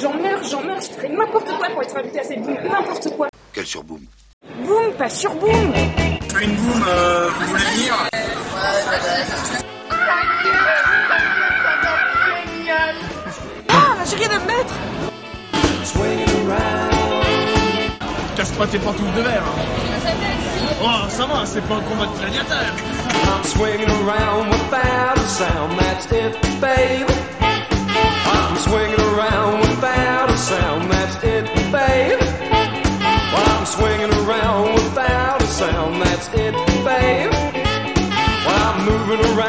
J'en meurs, j'en meurs, je ferai n'importe quoi pour être invité à cette boum, n'importe quoi. Quel surboom Boum, pas sur boum Une boum, euh, vous voulez venir? Ah, j'ai rien à me mettre Casse pas tes pantoufles de verre. Oh, ça va, c'est pas un combat de gladiateur. I'm swinging around without a sound, that's it, babe.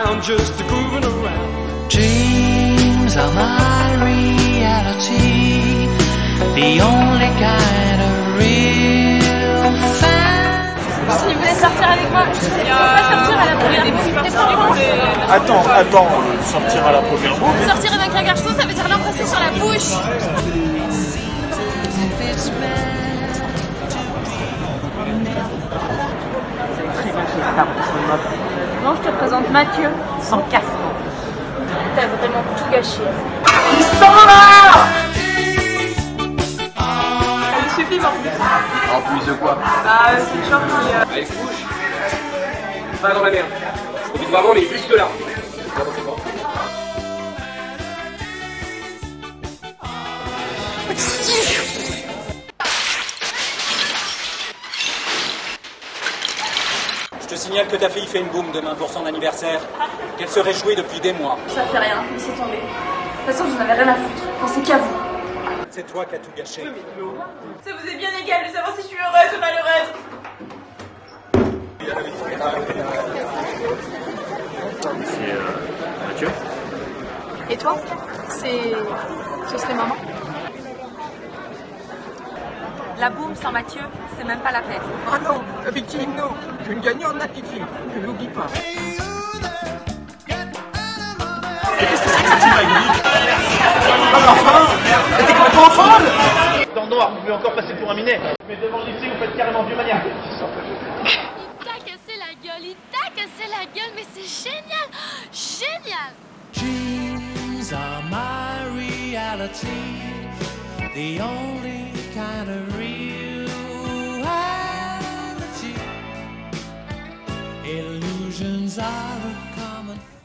Around, just grooving around. Dreams are my reality, the only kind of real fan. Si vous voulez sortir avec moi, je ne pas sortir à la première boum. Attends, attends, euh, sortir à la première boum. Sortir avec un garçon, ça veut dire l'embrasser sur la bouche. Non, je te présente Mathieu, sans casque. T'as vraiment tout gâché. Il suffit maintenant. En plus de quoi Bah, c'est genre qui... euh, Allez, couche. Pas dans la merde. Profite vraiment, mais juste là. Je te signale que ta fille fait une boum demain pour son anniversaire, qu'elle se réjouit depuis des mois. Ça fait rien, laissez tomber. De toute façon, je n'en avais rien à foutre. Pensez qu'à vous. C'est toi qui as tout gâché. Ça vous est bien égal de savoir si je suis heureuse ou malheureuse. Et toi? C'est. Ce serait maman? La boum sans Mathieu, c'est même pas la peine. Ah non, victime, non. Une gagnante, la fille. Ne l'oublie pas. Dans le noir, vous pouvez encore passer pour un minet. Mais devant le lycée, vous faites carrément du maniaque. Il t'a cassé la gueule, il t'a cassé la gueule, mais c'est génial Génial Dreams are my reality, the only kind of reality. visions are a common thing.